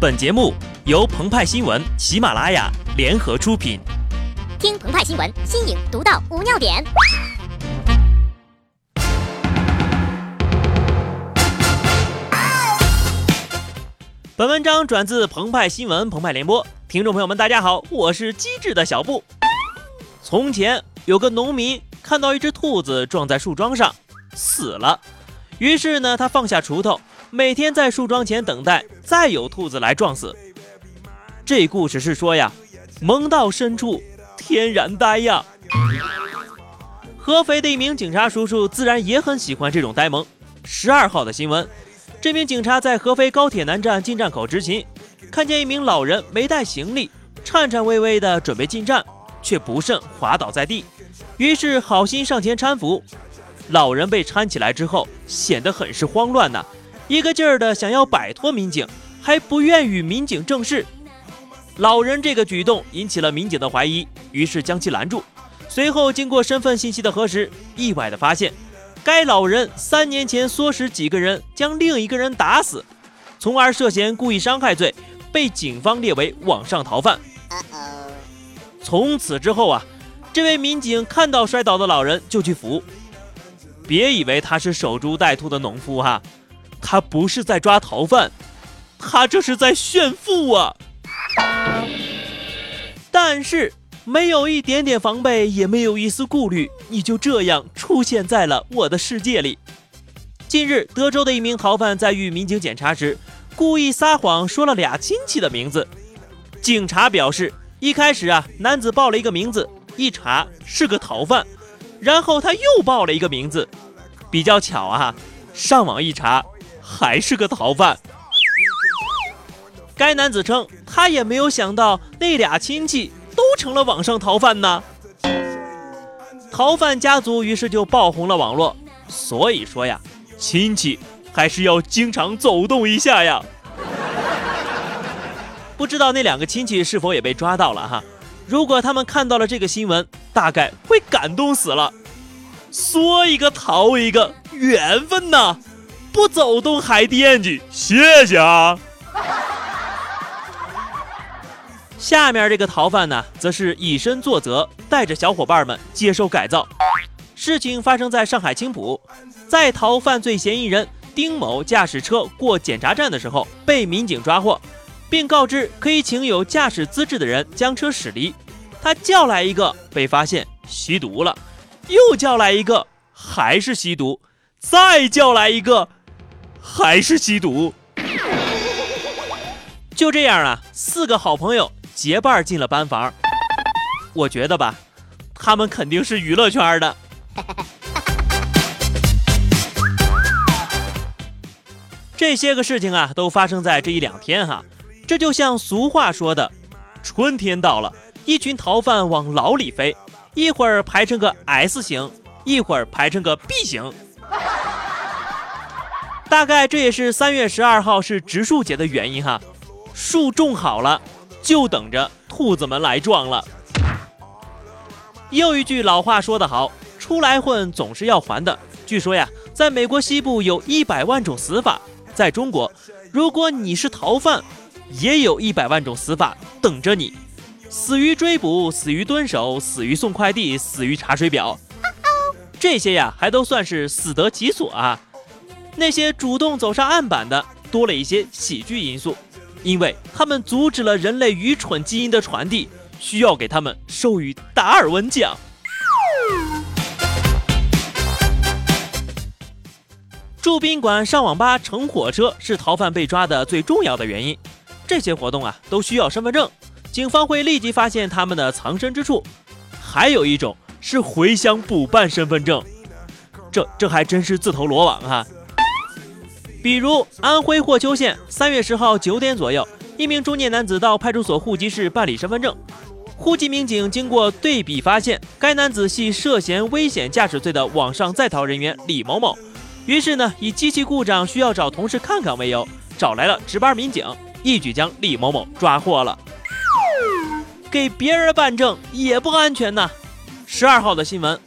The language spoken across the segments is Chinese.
本节目由澎湃新闻、喜马拉雅联合出品。听澎湃新闻，新颖独到，无尿点。本文章转自澎湃新闻澎湃联播，听众朋友们，大家好，我是机智的小布。从前有个农民看到一只兔子撞在树桩上，死了，于是呢，他放下锄头。每天在树桩前等待，再有兔子来撞死。这故事是说呀，萌到深处天然呆呀。合肥的一名警察叔叔自然也很喜欢这种呆萌。十二号的新闻，这名警察在合肥高铁南站进站口执勤，看见一名老人没带行李，颤颤巍巍的准备进站，却不慎滑倒在地，于是好心上前搀扶。老人被搀起来之后，显得很是慌乱呐。一个劲儿的想要摆脱民警，还不愿与民警正视。老人这个举动引起了民警的怀疑，于是将其拦住。随后经过身份信息的核实，意外的发现，该老人三年前唆使几个人将另一个人打死，从而涉嫌故意伤害罪，被警方列为网上逃犯。从此之后啊，这位民警看到摔倒的老人就去扶。别以为他是守株待兔的农夫哈。他不是在抓逃犯，他这是在炫富啊！但是没有一点点防备，也没有一丝顾虑，你就这样出现在了我的世界里。近日，德州的一名逃犯在遇民警检查时，故意撒谎说了俩亲戚的名字。警察表示，一开始啊，男子报了一个名字，一查是个逃犯，然后他又报了一个名字，比较巧啊，上网一查。还是个逃犯。该男子称，他也没有想到那俩亲戚都成了网上逃犯呢。逃犯家族于是就爆红了网络。所以说呀，亲戚还是要经常走动一下呀。不知道那两个亲戚是否也被抓到了哈？如果他们看到了这个新闻，大概会感动死了。说一个逃一个，缘分呐。不走动还惦记，谢谢啊！下面这个逃犯呢，则是以身作则，带着小伙伴们接受改造。事情发生在上海青浦，在逃犯罪嫌疑人丁某驾驶车过检查站的时候，被民警抓获，并告知可以请有驾驶资质的人将车驶离。他叫来一个，被发现吸毒了；又叫来一个，还是吸毒；再叫来一个。还是吸毒，就这样啊，四个好朋友结伴进了班房。我觉得吧，他们肯定是娱乐圈的。这些个事情啊，都发生在这一两天哈。这就像俗话说的，春天到了，一群逃犯往牢里飞，一会儿排成个 S 型，一会儿排成个 B 型。大概这也是三月十二号是植树节的原因哈，树种好了，就等着兔子们来撞了。又一句老话说得好，出来混总是要还的。据说呀，在美国西部有一百万种死法，在中国，如果你是逃犯，也有一百万种死法等着你：死于追捕，死于蹲守，死于送快递，死于查水表。这些呀，还都算是死得其所啊。那些主动走上案板的多了一些喜剧因素，因为他们阻止了人类愚蠢基因的传递，需要给他们授予达尔文奖。住宾馆、上网吧、乘火车是逃犯被抓的最重要的原因。这些活动啊都需要身份证，警方会立即发现他们的藏身之处。还有一种是回乡补办身份证，这这还真是自投罗网啊！比如安徽霍邱县三月十号九点左右，一名中年男子到派出所户籍室办理身份证，户籍民警经过对比发现，该男子系涉嫌危险驾驶罪的网上在逃人员李某某，于是呢，以机器故障需要找同事看看为由，找来了值班民警，一举将李某某抓获了。给别人办证也不安全呐！十二号的新闻，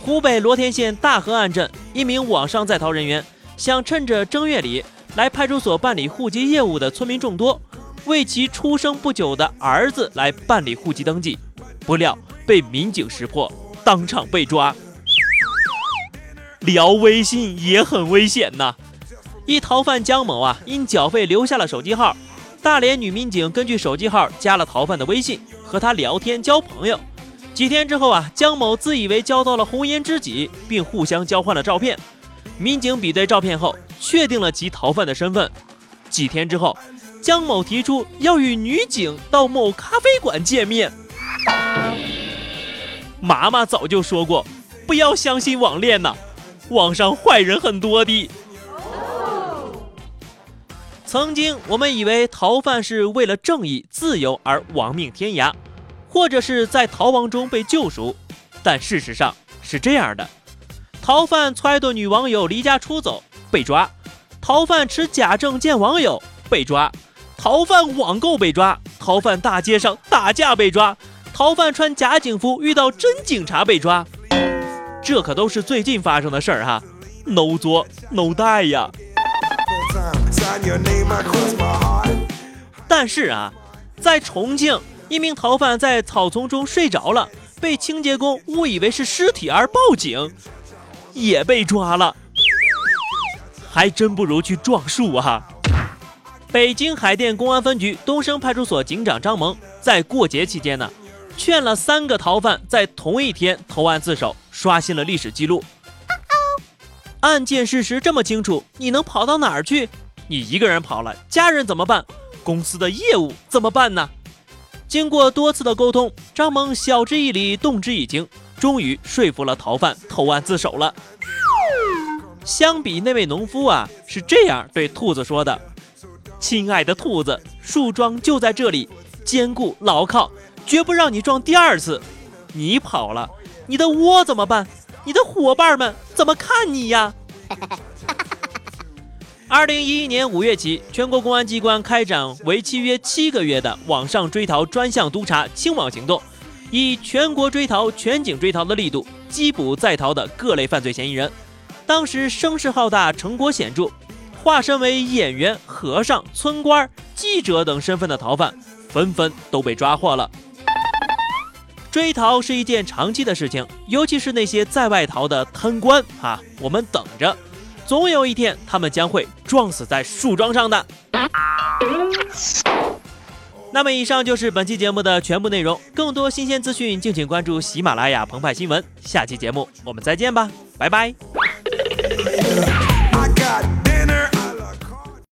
湖北罗田县大河岸镇一名网上在逃人员。想趁着正月里来派出所办理户籍业务的村民众多，为其出生不久的儿子来办理户籍登记，不料被民警识破，当场被抓。聊微信也很危险呐！一逃犯江某啊，因缴费留下了手机号，大连女民警根据手机号加了逃犯的微信，和他聊天交朋友。几天之后啊，江某自以为交到了红颜知己，并互相交换了照片。民警比对照片后，确定了其逃犯的身份。几天之后，江某提出要与女警到某咖啡馆见面。妈妈早就说过，不要相信网恋呐。网上坏人很多的。曾经我们以为逃犯是为了正义、自由而亡命天涯，或者是在逃亡中被救赎，但事实上是这样的：逃犯撺掇女网友离家出走被抓，逃犯持假证见网友被抓，逃犯网购被抓，逃犯大街上打架被抓，逃犯穿假警服遇到真警察被抓。这可都是最近发生的事儿哈，no 作 no die 呀。但是啊，在重庆，一名逃犯在草丛中睡着了，被清洁工误以为是尸体而报警，也被抓了。还真不如去撞树啊！北京海淀公安分局东升派出所警长张萌在过节期间呢。劝了三个逃犯在同一天投案自首，刷新了历史记录。案件事实这么清楚，你能跑到哪儿去？你一个人跑了，家人怎么办？公司的业务怎么办呢？经过多次的沟通，张萌晓之以理，动之以情，终于说服了逃犯投案自首了。相比那位农夫啊，是这样对兔子说的：“亲爱的兔子，树桩就在这里，坚固牢靠。”绝不让你撞第二次，你跑了，你的窝怎么办？你的伙伴们怎么看你呀？二零一一年五月起，全国公安机关开展为期约七个月的网上追逃专项督查清网行动，以全国追逃、全警追逃的力度缉捕在逃的各类犯罪嫌疑人。当时声势浩大，成果显著，化身为演员、和尚、村官、记者等身份的逃犯，纷纷都被抓获了。追逃是一件长期的事情，尤其是那些在外逃的贪官啊，我们等着，总有一天他们将会撞死在树桩上的。那么，以上就是本期节目的全部内容，更多新鲜资讯，敬请关注喜马拉雅澎湃新闻。下期节目我们再见吧，拜拜。